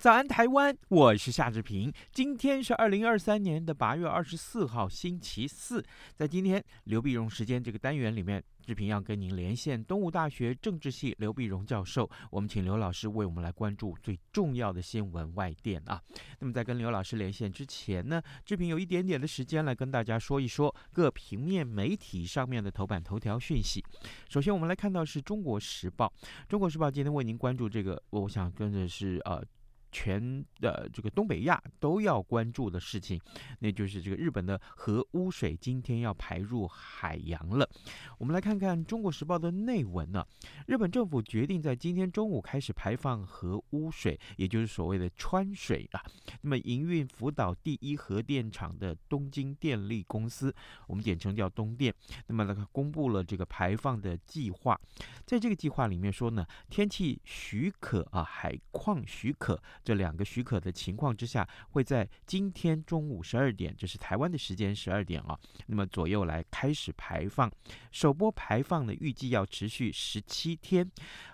早安，台湾！我是夏志平。今天是二零二三年的八月二十四号，星期四。在今天刘必荣时间这个单元里面，志平要跟您连线东吴大学政治系刘必荣教授。我们请刘老师为我们来关注最重要的新闻外电啊。那么在跟刘老师连线之前呢，志平有一点点的时间来跟大家说一说各平面媒体上面的头版头条讯息。首先，我们来看到是中国时报。中国时报今天为您关注这个，我想跟着是呃。全的这个东北亚都要关注的事情，那就是这个日本的核污水今天要排入海洋了。我们来看看《中国时报》的内文呢、日本政府决定在今天中午开始排放核污水，也就是所谓的川水啊。那么营运福岛第一核电厂的东京电力公司，我们简称叫东电，那么呢，公布了这个排放的计划。在这个计划里面说呢，天气许可啊，海况许可。这两个许可的情况之下，会在今天中午十二点，这是台湾的时间十二点啊，那么左右来开始排放。首波排放呢，预计要持续十七天，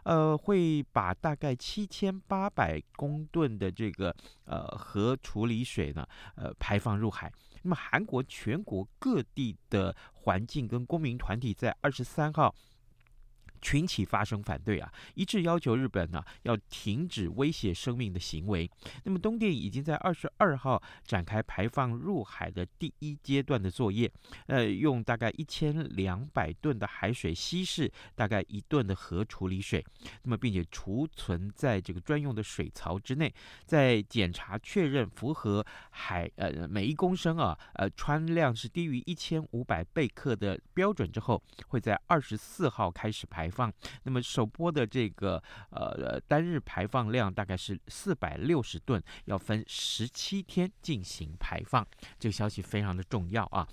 呃，会把大概七千八百公吨的这个呃核处理水呢，呃排放入海。那么韩国全国各地的环境跟公民团体在二十三号。群起发声反对啊，一致要求日本呢、要停止威胁生命的行为。那么东电已经在二十二号展开排放入海的第一阶段的作业，呃，用大概一千两百吨的海水稀释大概一吨的核处理水，那么并且储存在这个专用的水槽之内，在检查确认符合海呃每一公升啊呃氚量是低于一千五百贝克的标准之后，会在二十四号开始排。排放，那么首波的这个呃单日排放量大概是四百六十吨，要分十七天进行排放，这个消息非常的重要啊。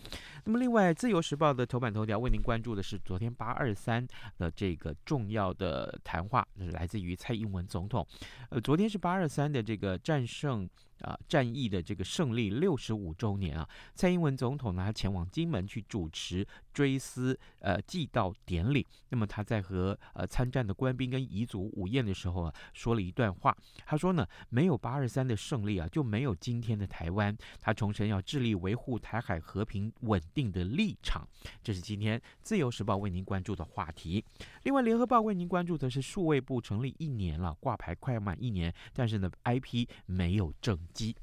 那么另外，《自由时报》的头版头条为您关注的是昨天八二三的这个重要的谈话，来自于蔡英文总统。呃，昨天是八二三的这个战胜。啊，战役的这个胜利六十五周年啊，蔡英文总统呢，他前往金门去主持追思呃祭悼典礼。那么他在和呃参战的官兵跟彝族午宴的时候啊，说了一段话。他说呢，没有八二三的胜利啊，就没有今天的台湾。他重申要致力维护台海和平稳定的立场。这是今天自由时报为您关注的话题。另外，联合报为您关注的是数位部成立一年了，挂牌快要满一年，但是呢，IP 没有正。机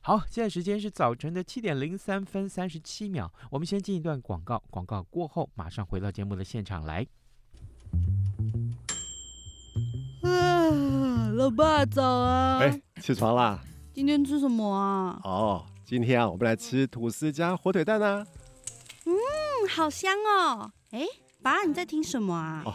好，现在时间是早晨的七点零三分三十七秒。我们先进一段广告，广告过后马上回到节目的现场来。啊，老爸早啊！哎，起床啦！今天吃什么啊？哦，今天啊，我们来吃吐司加火腿蛋啊。嗯，好香哦！哎，爸，你在听什么啊？哦，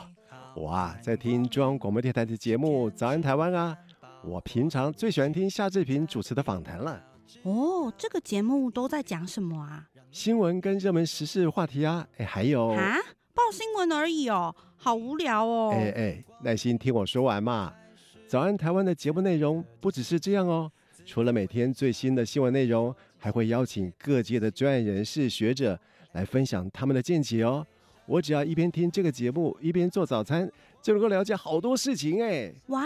我啊，在听中央广播电台的节目《早安台湾》啊。我平常最喜欢听夏志平主持的访谈了。哦，这个节目都在讲什么啊？新闻跟热门时事话题啊，哎，还有啊，报新闻而已哦，好无聊哦。哎哎，耐心听我说完嘛。早安台湾的节目内容不只是这样哦，除了每天最新的新闻内容，还会邀请各界的专业人士、学者来分享他们的见解哦。我只要一边听这个节目，一边做早餐，就能够了解好多事情哎。哇！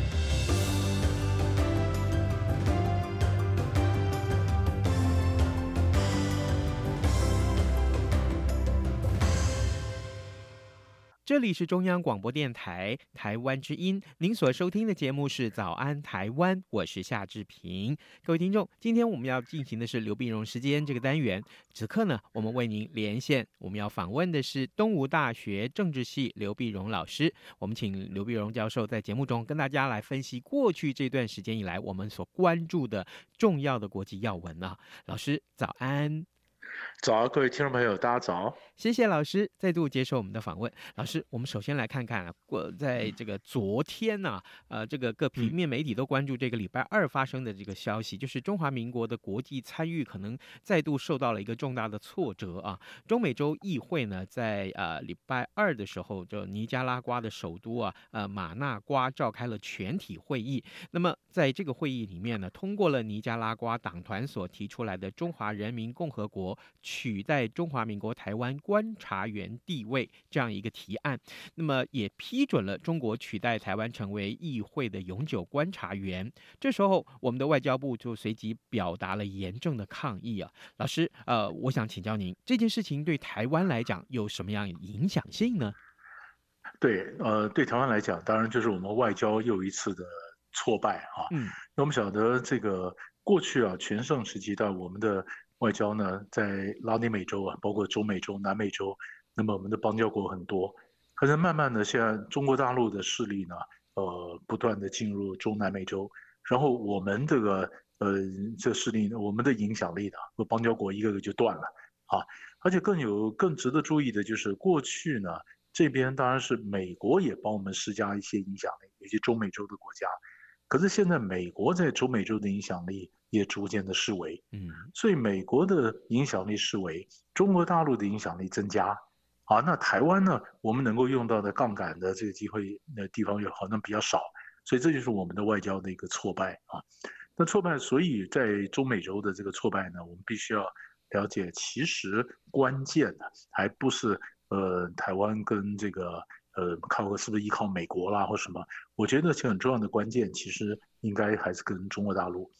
这里是中央广播电台台湾之音，您所收听的节目是《早安台湾》，我是夏志平。各位听众，今天我们要进行的是刘碧荣时间这个单元。此刻呢，我们为您连线，我们要访问的是东吴大学政治系刘碧荣老师。我们请刘碧荣教授在节目中跟大家来分析过去这段时间以来我们所关注的重要的国际要闻啊。老师，早安。早，各位听众朋友，大家早。谢谢老师再度接受我们的访问。老师，我们首先来看看啊，过在这个昨天呢、啊，呃，这个各平面媒体都关注这个礼拜二发生的这个消息，就是中华民国的国际参与可能再度受到了一个重大的挫折啊。中美洲议会呢，在呃礼拜二的时候，就尼加拉瓜的首都啊，呃马纳瓜召开了全体会议。那么在这个会议里面呢，通过了尼加拉瓜党团所提出来的中华人民共和国取代中华民国台湾观察员地位这样一个提案，那么也批准了中国取代台湾成为议会的永久观察员。这时候，我们的外交部就随即表达了严正的抗议啊，老师，呃，我想请教您，这件事情对台湾来讲有什么样影响性呢？对，呃，对台湾来讲，当然就是我们外交又一次的挫败啊。嗯，那我们晓得这个过去啊，全盛时期到我们的。外交呢，在拉丁美洲啊，包括中美洲、南美洲，那么我们的邦交国很多。可是慢慢的，现在中国大陆的势力呢，呃，不断的进入中南美洲，然后我们这个呃这势力呢，我们的影响力呢，和邦交国一个个就断了啊。而且更有更值得注意的就是，过去呢，这边当然是美国也帮我们施加一些影响力，有些中美洲的国家。可是现在美国在中美洲的影响力。也逐渐的式微，嗯，所以美国的影响力式微，中国大陆的影响力增加，啊，那台湾呢，我们能够用到的杠杆的这个机会那地方又好像比较少，所以这就是我们的外交的一个挫败啊。那挫败，所以在中美洲的这个挫败呢，我们必须要了解，其实关键的还不是呃台湾跟这个呃靠是不是依靠美国啦或什么，我觉得其实很重要的关键其实应该还是跟中国大陆。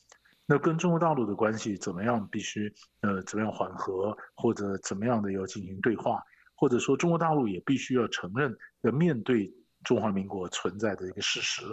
那跟中国大陆的关系怎么样？必须呃怎么样缓和，或者怎么样的要进行对话，或者说中国大陆也必须要承认要面对中华民国存在的一个事实。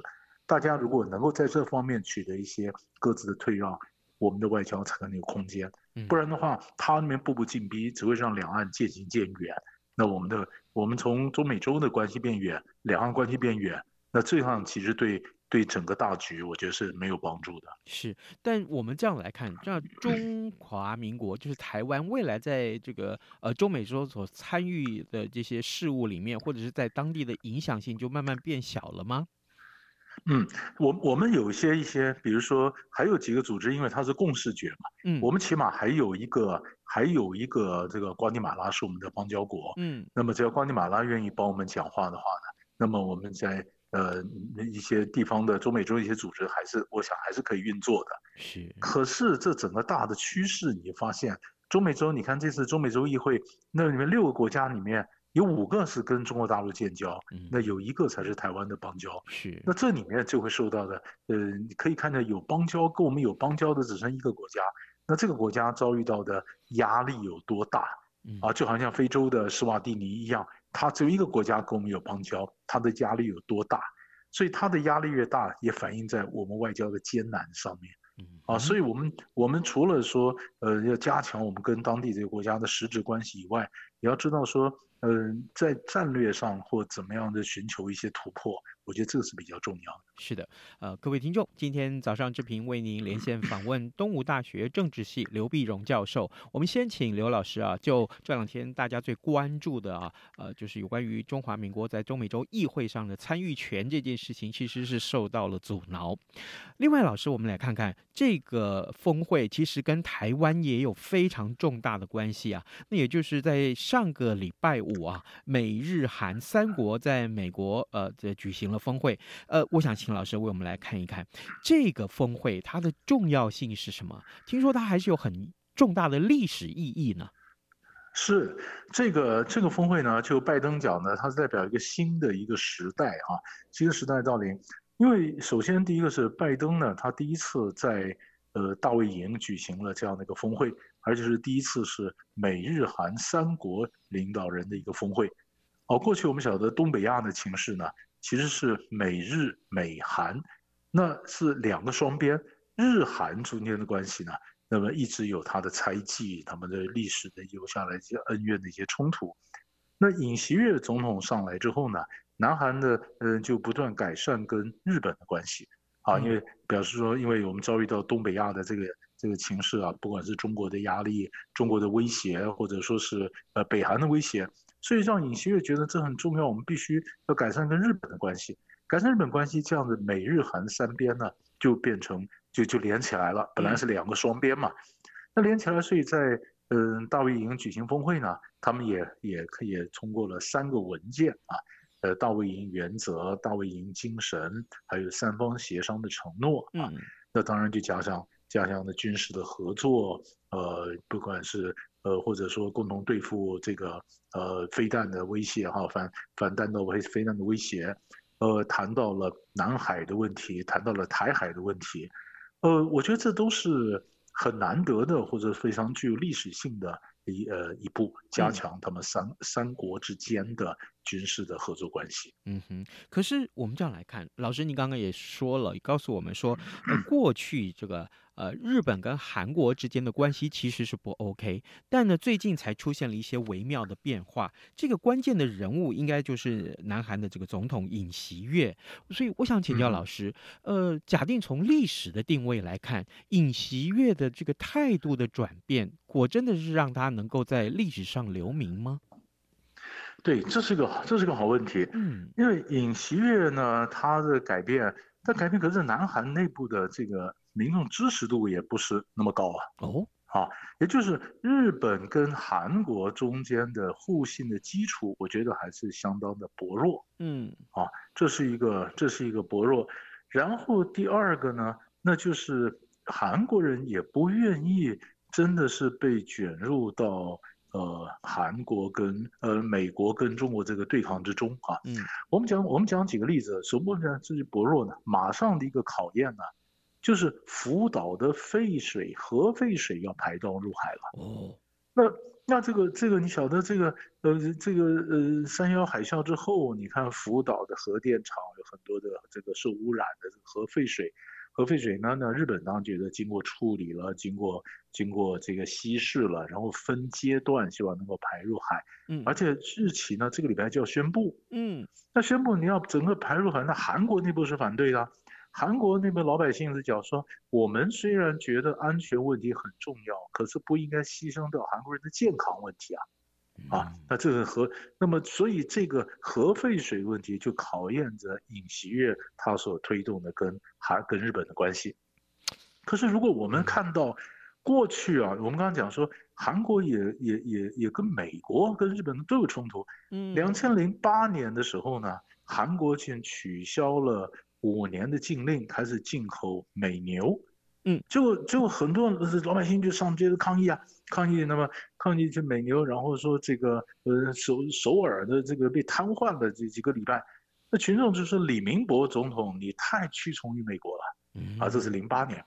大家如果能够在这方面取得一些各自的退让，我们的外交才能有空间。不然的话，他那边步步紧逼，只会让两岸渐行渐远。那我们的我们从中美洲的关系变远，两岸关系变远，那这样其实对。对整个大局，我觉得是没有帮助的。是，但我们这样来看，这样 中华民国就是台湾未来在这个呃中美洲所参与的这些事务里面，或者是在当地的影响性，就慢慢变小了吗？嗯，我我们有一些一些，比如说还有几个组织，因为它是共视觉嘛，嗯，我们起码还有一个还有一个这个瓜地马拉是我们的邦交国，嗯，那么只要瓜地马拉愿意帮我们讲话的话呢，那么我们在。呃，一些地方的中美洲一些组织还是，我想还是可以运作的。是。可是这整个大的趋势，你发现中美洲，你看这次中美洲议会，那里面六个国家里面有五个是跟中国大陆建交，嗯、那有一个才是台湾的邦交。是。那这里面就会受到的，呃，你可以看到有邦交跟我们有邦交的只剩一个国家，那这个国家遭遇到的压力有多大？嗯、啊，就好像非洲的斯瓦蒂尼一样。它只有一个国家跟我们有邦交，他的压力有多大？所以他的压力越大，也反映在我们外交的艰难上面。啊，所以我们我们除了说，呃，要加强我们跟当地这个国家的实质关系以外，也要知道说，嗯、呃，在战略上或怎么样的寻求一些突破。我觉得这个是比较重要的。是的，呃，各位听众，今天早上志平为您连线访问东吴大学政治系刘碧荣教授。我们先请刘老师啊，就这两天大家最关注的啊，呃，就是有关于中华民国在中美洲议会上的参与权这件事情，其实是受到了阻挠。另外，老师，我们来看看这个峰会，其实跟台湾也有非常重大的关系啊。那也就是在上个礼拜五啊，美日韩三国在美国呃这举行了峰会。呃，我想请老师为我们来看一看这个峰会它的重要性是什么？听说它还是有很重大的历史意义呢。是这个这个峰会呢，就拜登讲呢，它是代表一个新的一个时代啊，新的时代到临。因为首先第一个是拜登呢，他第一次在呃大卫营举行了这样的一个峰会，而且是第一次是美日韩三国领导人的一个峰会。哦，过去我们晓得东北亚的情势呢，其实是美日美韩，那是两个双边，日韩中间的关系呢。那么一直有他的猜忌，他们的历史的留下来一些恩怨的一些冲突。那尹锡悦总统上来之后呢，南韩的嗯就不断改善跟日本的关系啊，因为表示说，因为我们遭遇到东北亚的这个这个情势啊，不管是中国的压力、中国的威胁，或者说是呃北韩的威胁，所以让尹锡悦觉得这很重要，我们必须要改善跟日本的关系，改善日本关系，这样子美日韩三边呢就变成。就就连起来了，本来是两个双边嘛，那连起来，所以在嗯大卫营举行峰会呢，他们也也可以通过了三个文件啊，呃大卫营原则、大卫营精神，还有三方协商的承诺啊，那当然就加上加强的军事的合作，呃不管是呃或者说共同对付这个呃飞弹的威胁哈，反反弹道飞飞弹的威胁，呃谈到了南海的问题，谈到了台海的问题。呃，我觉得这都是很难得的，或者非常具有历史性的一呃一步，加强他们三、嗯、三国之间的军事的合作关系。嗯哼，可是我们这样来看，老师，你刚刚也说了，告诉我们说，呃，过去这个。呃，日本跟韩国之间的关系其实是不 OK，但呢，最近才出现了一些微妙的变化。这个关键的人物应该就是南韩的这个总统尹锡悦。所以我想请教老师，呃，假定从历史的定位来看，尹锡悦的这个态度的转变，果真的是让他能够在历史上留名吗？对，这是个这是个好问题。嗯，因为尹锡悦呢，他的改变，他改变可是南韩内部的这个。民众支持度也不是那么高啊。哦，啊，也就是日本跟韩国中间的互信的基础，我觉得还是相当的薄弱。嗯，啊，这是一个，这是一个薄弱。然后第二个呢，那就是韩国人也不愿意真的是被卷入到呃韩国跟呃美国跟中国这个对抗之中啊。嗯，我们讲我们讲几个例子，什么呢？这是薄弱呢？马上的一个考验呢？就是福岛的废水，核废水要排到入海了。哦，那那这个这个你晓得这个呃这个呃三幺海啸之后，你看福岛的核电厂有很多的这个受污染的这个核废水，核废水呢，那日本当局的经过处理了，经过经过这个稀释了，然后分阶段希望能够排入海。嗯，而且日企呢，这个礼拜就要宣布。嗯，那宣布你要整个排入海，那韩国内部是反对的。韩国那边老百姓是讲说，我们虽然觉得安全问题很重要，可是不应该牺牲掉韩国人的健康问题啊！啊，那这个核，那么所以这个核废水问题就考验着尹锡悦他所推动的跟韩跟日本的关系。可是如果我们看到过去啊，我们刚刚讲说，韩国也也也也跟美国跟日本都有冲突。嗯，两千零八年的时候呢，韩国先取消了。五年的禁令开始进口美牛，嗯，就就很多老百姓就上街抗议啊，抗议，那么抗议这美牛，然后说这个呃首首尔的这个被瘫痪了这几个礼拜，那群众就说李明博总统你太屈从于美国了，嗯，啊，这是零八年，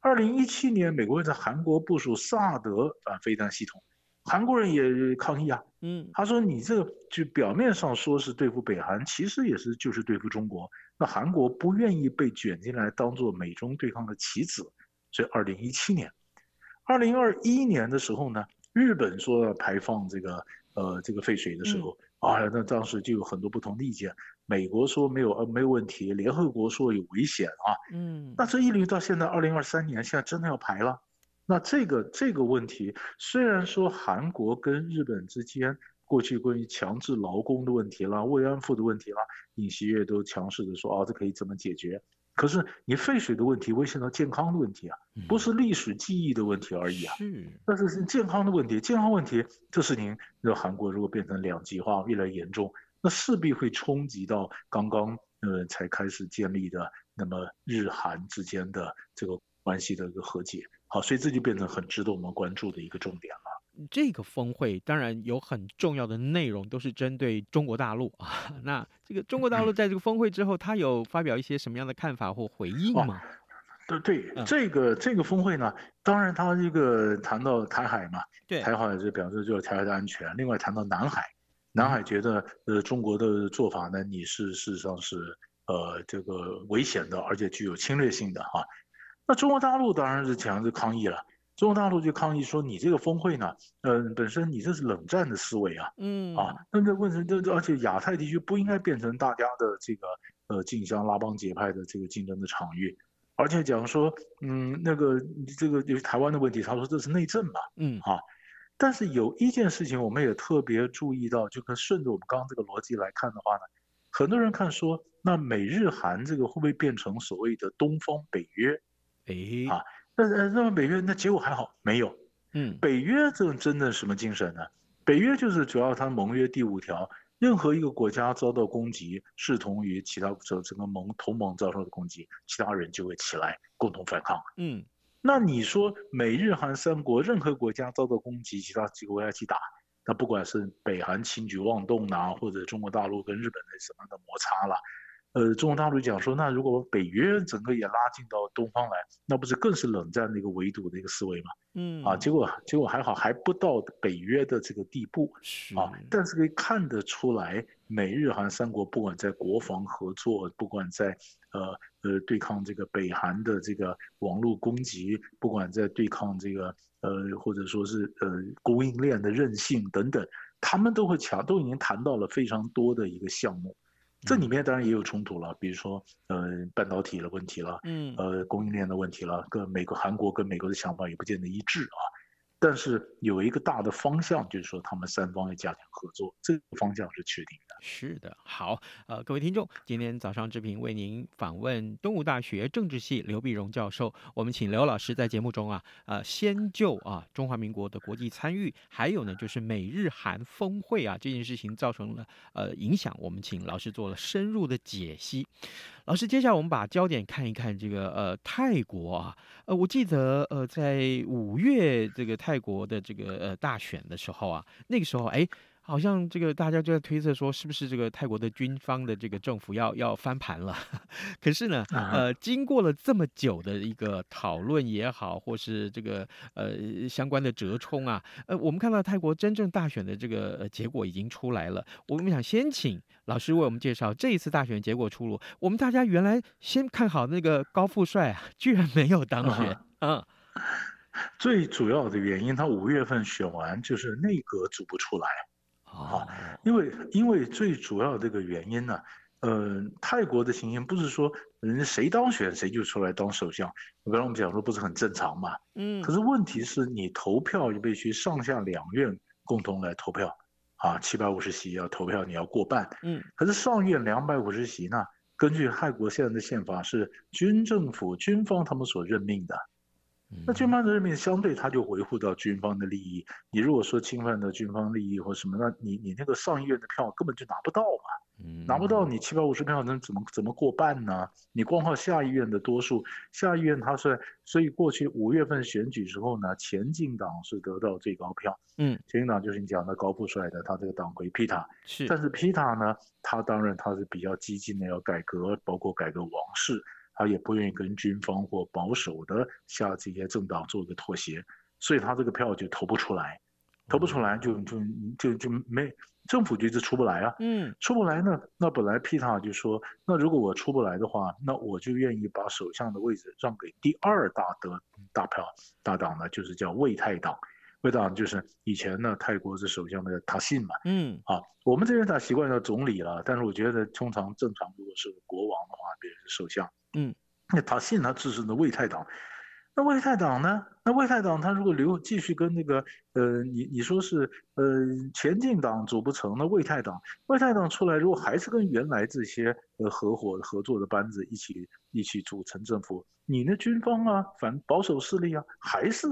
二零一七年美国在韩国部署萨德反飞弹系统。韩国人也抗议啊，嗯，他说你这个就表面上说是对付北韩，其实也是就是对付中国。那韩国不愿意被卷进来当做美中对抗的棋子，所以二零一七年，二零二一年的时候呢，日本说要排放这个呃这个废水的时候，嗯、啊，那当时就有很多不同的意见。美国说没有呃没有问题，联合国说有危险啊，嗯，那这一直到现在二零二三年，现在真的要排了。那这个这个问题，虽然说韩国跟日本之间过去关于强制劳工的问题啦、慰安妇的问题啦，尹锡悦都强势的说啊，这可以怎么解决？可是你废水的问题威胁到健康的问题啊，不是历史记忆的问题而已啊。嗯，但是是健康的问题，健康问题这事情，那韩国如果变成两极化越来越严重，那势必会冲击到刚刚呃才开始建立的那么日韩之间的这个关系的一个和解。好，所以这就变成很值得我们关注的一个重点了。这个峰会当然有很重要的内容，都是针对中国大陆啊。那这个中国大陆在这个峰会之后，他有发表一些什么样的看法或回应吗？哦、对对，嗯、这个这个峰会呢，当然他这个谈到台海嘛，对，台海就表示就是台海的安全。另外谈到南海，南海觉得呃中国的做法呢，你是事实上是呃这个危险的，而且具有侵略性的哈、啊。那中国大陆当然是强制抗议了。中国大陆就抗议说：“你这个峰会呢，嗯、呃，本身你这是冷战的思维啊，嗯啊，那这问题，这而且亚太地区不应该变成大家的这个呃竞相拉帮结派的这个竞争的场域，而且讲说，嗯，那个这个就是台湾的问题，他说这是内政嘛，嗯啊，但是有一件事情我们也特别注意到，就跟顺着我们刚刚这个逻辑来看的话呢，很多人看说，那美日韩这个会不会变成所谓的东方北约？诶啊。”那呃，那么北约那结果还好没有，嗯，北约这真的什么精神呢？北约就是主要它盟约第五条，任何一个国家遭到攻击，视同于其他整整个盟同盟遭受的攻击，其他人就会起来共同反抗。嗯，那你说美日韩三国任何国家遭到攻击，其他几个国家去打，那不管是北韩轻举妄动呐、啊，或者中国大陆跟日本的什么的摩擦了。呃，中国大陆讲说，那如果北约整个也拉进到东方来，那不是更是冷战的一个围堵的一个思维吗？嗯，啊，结果结果还好，还不到北约的这个地步，是啊，但是可以看得出来，美日韩三国不管在国防合作，不管在呃呃对抗这个北韩的这个网络攻击，不管在对抗这个呃或者说是呃供应链的韧性等等，他们都会强，都已经谈到了非常多的一个项目。这里面当然也有冲突了，比如说，呃，半导体的问题了，嗯，呃，供应链的问题了，跟美国、韩国跟美国的想法也不见得一致啊。但是有一个大的方向，就是说他们三方要加强合作，这个方向是确定的。是的，好，呃，各位听众，今天早上志平为您访问东吴大学政治系刘必荣教授。我们请刘老师在节目中啊，呃，先就啊中华民国的国际参与，还有呢就是美日韩峰会啊这件事情造成了呃影响，我们请老师做了深入的解析。老师，接下来我们把焦点看一看这个呃泰国啊，呃，我记得呃在五月这个泰国的这个呃大选的时候啊，那个时候哎。好像这个大家就在推测说，是不是这个泰国的军方的这个政府要要翻盘了？可是呢，呃，经过了这么久的一个讨论也好，或是这个呃相关的折冲啊，呃，我们看到泰国真正大选的这个结果已经出来了。我们想先请老师为我们介绍这一次大选结果出炉。我们大家原来先看好那个高富帅啊，居然没有当选。嗯，最主要的原因，他五月份选完就是内阁组不出来。啊，因为因为最主要的这个原因呢，呃，泰国的情形不是说人家谁当选谁就出来当首相，刚才我们讲说不是很正常嘛，嗯，可是问题是你投票就必须上下两院共同来投票，啊，七百五十席要投票你要过半，嗯，可是上院两百五十席呢，根据泰国现在的宪法是军政府军方他们所任命的。那军方的任命相对他就维护到军方的利益。你如果说侵犯到军方利益或什么，那你你那个上议院的票根本就拿不到嘛，拿不到你七百五十票能怎么怎么过半呢？你光靠下议院的多数，下议院他是所以过去五月份选举时候呢，前进党是得到最高票，嗯，前进党就是你讲的高富帅的他这个党魁皮塔，是，但是皮塔呢，他当然他是比较激进的，要改革，包括改革王室。他也不愿意跟军方或保守的下这些政党做一个妥协，所以他这个票就投不出来，投不出来就就就就没政府就一直出不来啊，嗯，出不来呢，那本来皮塔就说，那如果我出不来的话，那我就愿意把首相的位置让给第二大得大票大党呢，就是叫魏泰党，为泰党就是以前呢泰国是首相的塔信嘛，嗯，啊，我们这边打习惯叫总理了，但是我觉得通常正常如果是国王的话，别人是首相。嗯，那他信他自身的魏太党，那卫泰党呢？那卫泰党他如果留继续跟那个呃，你你说是呃前进党组不成，那魏泰党魏泰党出来，如果还是跟原来这些呃合伙合作的班子一起一起组成政府，你那军方啊，反保守势力啊，还是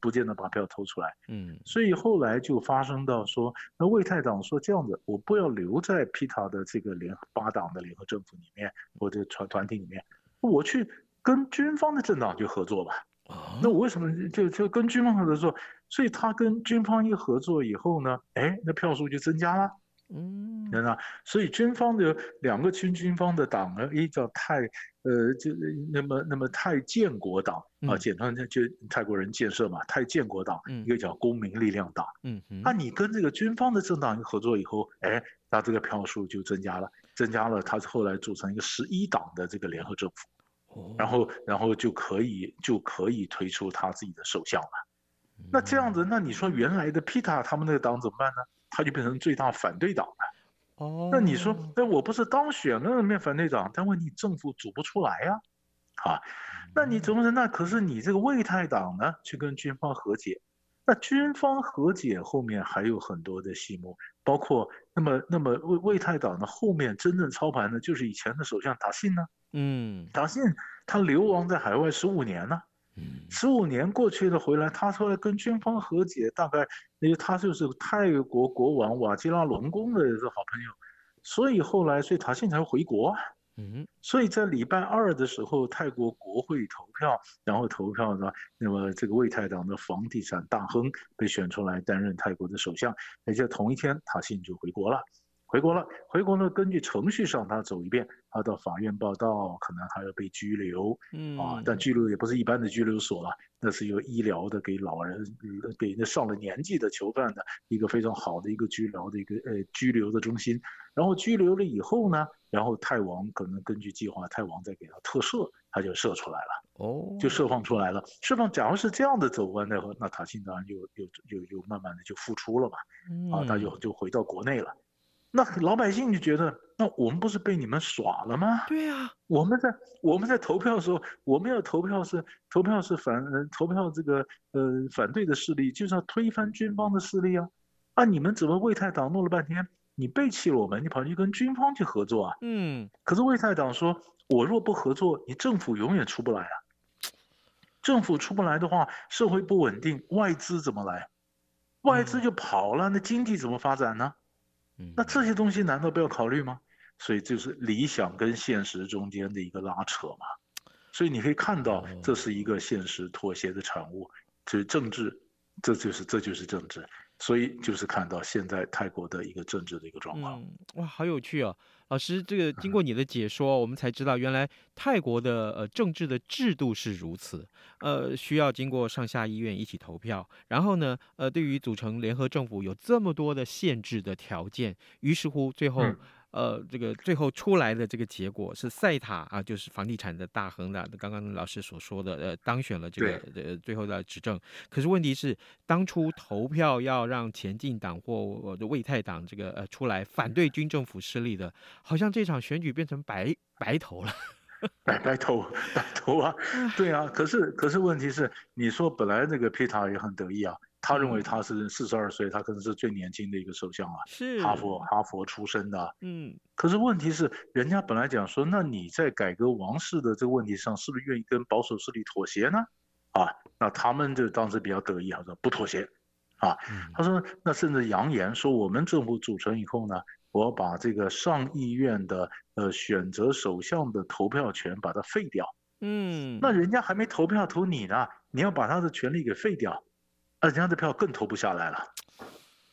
不见得把票投出来。嗯，所以后来就发生到说，那魏泰党说这样子，我不要留在皮塔的这个联八党的联合政府里面或者团团体里面，我去。跟军方的政党就合作吧，那我为什么就就跟军方合作？所以他跟军方一合作以后呢，哎，那票数就增加了，嗯，那所以军方的两个军军方的党呢，一叫泰，呃，就那么那么泰建国党啊，简称就泰国人建设嘛，泰建国党，一个叫公民力量党，嗯嗯，那你跟这个军方的政党一合作以后，哎，那这个票数就增加了，增加了，他是后来组成一个十一党的这个联合政府。然后，然后就可以就可以推出他自己的首相了。那这样子，那你说原来的皮塔他们那个党怎么办呢？他就变成最大反对党了。哦，那你说，那我不是当选了面反对党，但问题政府组不出来呀，啊，啊，那你怎么说？那可是你这个魏泰党呢，去跟军方和解。那军方和解后面还有很多的戏目，包括那么那么魏魏泰党的后面真正操盘的，就是以前的首相达信呢。嗯，塔信他流亡在海外十五年呢，嗯，十五年过去了回来，他出来跟军方和解，大概因为他就是泰国国王瓦基拉隆功的好朋友，所以后来所以塔信才会回国啊。嗯，所以在礼拜二的时候，泰国国会投票，然后投票呢，那么这个魏泰党的房地产大亨被选出来担任泰国的首相，而且同一天塔信就回国了。回国了，回国了。根据程序上，他走一遍，他到法院报到，可能还要被拘留，嗯啊，但拘留也不是一般的拘留所了，那是有医疗的，给老人，给那上了年纪的囚犯的一个非常好的一个拘留的一个呃拘留的中心。然后拘留了以后呢，然后泰王可能根据计划，泰王再给他特赦，他就赦出来了，哦，就释放出来了。释放，假如是这样的走完的话，那塔信当然就又又又慢慢的就复出了嘛，啊，他就就回到国内了。那老百姓就觉得，那我们不是被你们耍了吗？对呀、啊，我们在我们在投票的时候，我们要投票是投票是反投票这个呃反对的势力，就是要推翻军方的势力啊！啊，你们怎么魏太党弄了半天，你背弃了我们，你跑去跟军方去合作啊？嗯，可是魏太党说，我若不合作，你政府永远出不来啊！政府出不来的话，社会不稳定，外资怎么来？外资就跑了，那经济怎么发展呢？那这些东西难道不要考虑吗？所以就是理想跟现实中间的一个拉扯嘛。所以你可以看到，这是一个现实妥协的产物。就是政治，这就是这就是政治。所以就是看到现在泰国的一个政治的一个状况。哇，好有趣哦！老师，这个 经过你的解说，我们才知道原来泰国的呃政治的制度是如此。呃，需要经过上下议院一起投票，然后呢，呃，对于组成联合政府有这么多的限制的条件，于是乎最后。嗯呃，这个最后出来的这个结果是赛塔啊，就是房地产的大亨的，刚刚老师所说的，呃，当选了这个呃最后的执政。可是问题是，当初投票要让前进党或卫泰党这个呃出来反对军政府势力的，好像这场选举变成白白投了，白白投白投啊，对啊。可是可是问题是，你说本来那个皮塔也很得意啊。他认为他是四十二岁，他可能是最年轻的一个首相啊，是哈佛哈佛出身的。嗯，可是问题是，人家本来讲说，那你在改革王室的这个问题上，是不是愿意跟保守势力妥协呢？啊，那他们就当时比较得意，他说不妥协。啊，他说那甚至扬言说，我们政府组成以后呢，我要把这个上议院的呃选择首相的投票权把它废掉。嗯，那人家还没投票投你呢，你要把他的权利给废掉。啊，人家的票更投不下来了，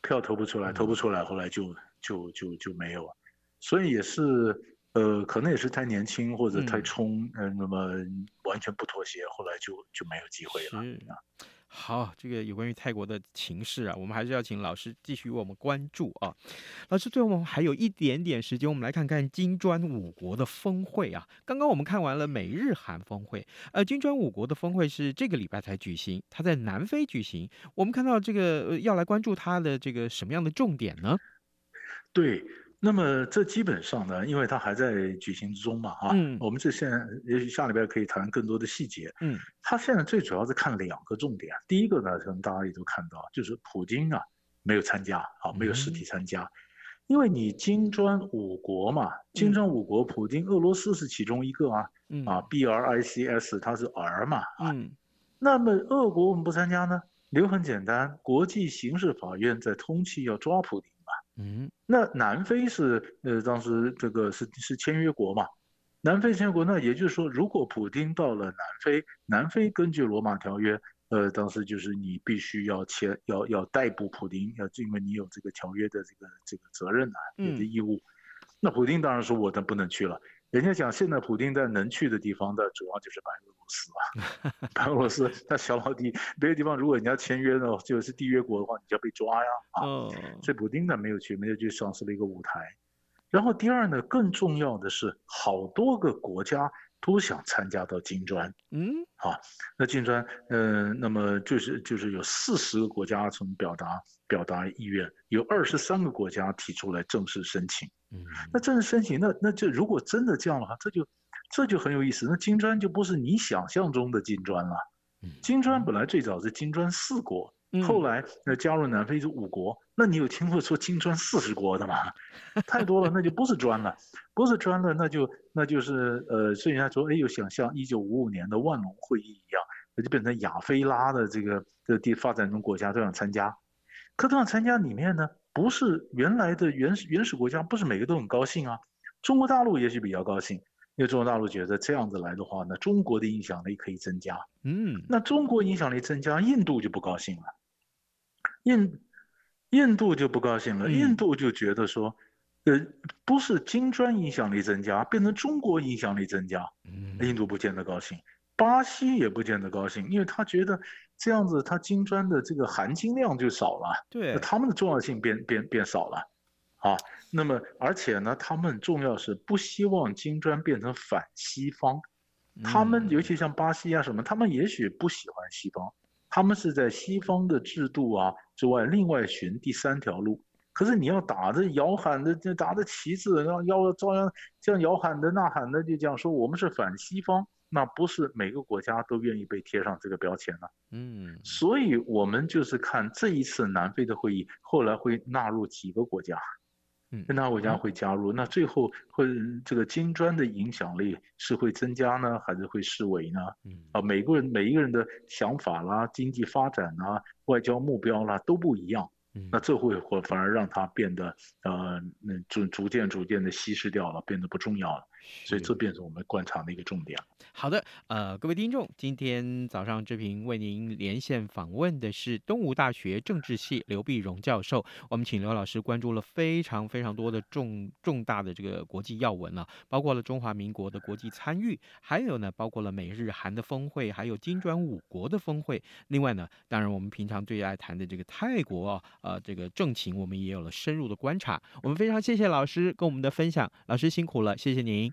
票投不出来，投不出来，后来就就就就没有了，所以也是，呃，可能也是太年轻或者太冲，嗯、呃，那么完全不妥协，后来就就没有机会了。好，这个有关于泰国的情势啊，我们还是要请老师继续为我们关注啊。老师，最后我们还有一点点时间，我们来看看金砖五国的峰会啊。刚刚我们看完了美日韩峰会，呃，金砖五国的峰会是这个礼拜才举行，它在南非举行。我们看到这个要来关注它的这个什么样的重点呢？对，那么这基本上呢，因为它还在举行之中嘛，啊，嗯，我们这现在也许下礼拜可以谈更多的细节，嗯，他现在最主要是看两个重点，第一个呢，可能大家也都看到，就是普京啊没有参加，啊，没有实体参加，嗯、因为你金砖五国嘛，金砖五国，普京俄罗斯是其中一个啊，嗯、啊，B R I C S 它是 R 嘛，啊，嗯，那么俄国我们不参加呢？理由很简单，国际刑事法院在通气要抓普丁。嗯，那南非是呃，当时这个是是签约国嘛？南非签约国，那也就是说，如果普京到了南非，南非根据罗马条约，呃，当时就是你必须要签，要要逮捕普京，要因为你有这个条约的这个这个责任啊，你的义务。嗯、那普京当然说，我的不能去了。人家讲，现在普京在能去的地方的主要就是白俄罗斯啊，白俄罗斯，他小老弟，别的地方如果人家签约呢，就是缔约国的话，你就要被抓呀啊。所以普京呢没有去，没有去，丧失了一个舞台。然后第二呢，更重要的是，好多个国家都想参加到金砖。嗯，好，那金砖，嗯、呃，那么就是就是有四十个国家从表达表达意愿，有二十三个国家提出来正式申请。嗯那正式申请，那那就如果真的这样的话，这就这就很有意思。那金砖就不是你想象中的金砖了。金砖本来最早是金砖四国，后来那加入南非是五国。那你有听过说金砖四十国的吗？太多了，那就不是砖了，不是砖了，那就那就是呃，所以人家说，哎，有想像一九五五年的万隆会议一样，那就变成亚非拉的这个这个地发展中国家都想参加，可都想参加里面呢？不是原来的原始原始国家，不是每个都很高兴啊。中国大陆也许比较高兴，因为中国大陆觉得这样子来的话呢，中国的影响力可以增加。嗯，那中国影响力增加，印度就不高兴了。印印度就不高兴了，印度就觉得说，呃，不是金砖影响力增加，变成中国影响力增加。嗯，印度不见得高兴，巴西也不见得高兴，因为他觉得。这样子，他金砖的这个含金量就少了，对，他们的重要性变变变少了，啊，那么而且呢，他们重要是不希望金砖变成反西方，他们尤其像巴西啊什么，他们也许不喜欢西方，他们是在西方的制度啊之外，另外寻第三条路。可是你要打着摇喊的，就打着旗帜，然后要照样这样摇喊的呐喊的，就讲说我们是反西方。那不是每个国家都愿意被贴上这个标签了，嗯，所以我们就是看这一次南非的会议，后来会纳入几个国家，嗯，哪个国家会加入？那最后会这个金砖的影响力是会增加呢，还是会失为呢？嗯，啊，每个人每一个人的想法啦、经济发展啦、外交目标啦都不一样，嗯，那这会或反而让它变得呃，那逐逐渐逐渐的稀释掉了，变得不重要了。所以这便是我们观察的一个重点。好的，呃，各位听众，今天早上志平为您连线访问的是东吴大学政治系刘碧荣教授。我们请刘老师关注了非常非常多的重重大的这个国际要闻啊，包括了中华民国的国际参与，还有呢，包括了美日韩的峰会，还有金砖五国的峰会。另外呢，当然我们平常最爱谈的这个泰国啊，呃，这个政情，我们也有了深入的观察。我们非常谢谢老师跟我们的分享，老师辛苦了，谢谢您。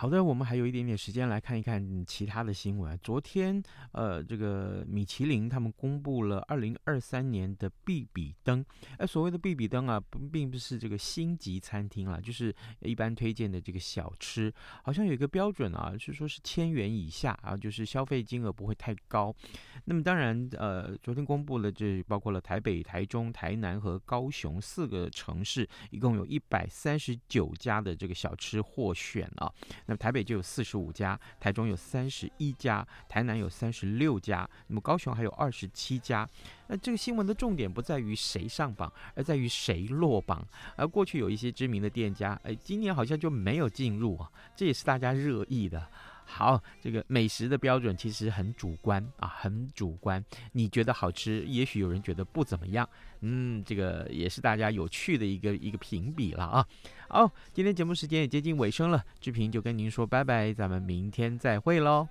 好的，我们还有一点点时间来看一看其他的新闻。昨天，呃，这个米其林他们公布了二零二三年的必比登。哎，所谓的必比登啊，并不是这个星级餐厅了，就是一般推荐的这个小吃，好像有一个标准啊，是说是千元以下啊，就是消费金额不会太高。那么当然，呃，昨天公布了，这包括了台北、台中、台南和高雄四个城市，一共有一百三十九家的这个小吃获选啊。那么台北就有四十五家，台中有三十一家，台南有三十六家，那么高雄还有二十七家。那这个新闻的重点不在于谁上榜，而在于谁落榜。而过去有一些知名的店家，哎，今年好像就没有进入啊，这也是大家热议的。好，这个美食的标准其实很主观啊，很主观。你觉得好吃，也许有人觉得不怎么样。嗯，这个也是大家有趣的一个一个评比了啊。好，今天节目时间也接近尾声了，志平就跟您说拜拜，咱们明天再会喽。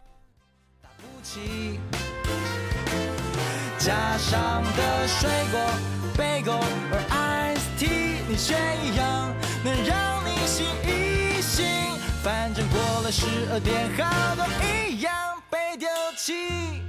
架上的水果贝果而 ice tea，你选一样，能让你醒一醒。反正过了十二点，好多一样被丢弃。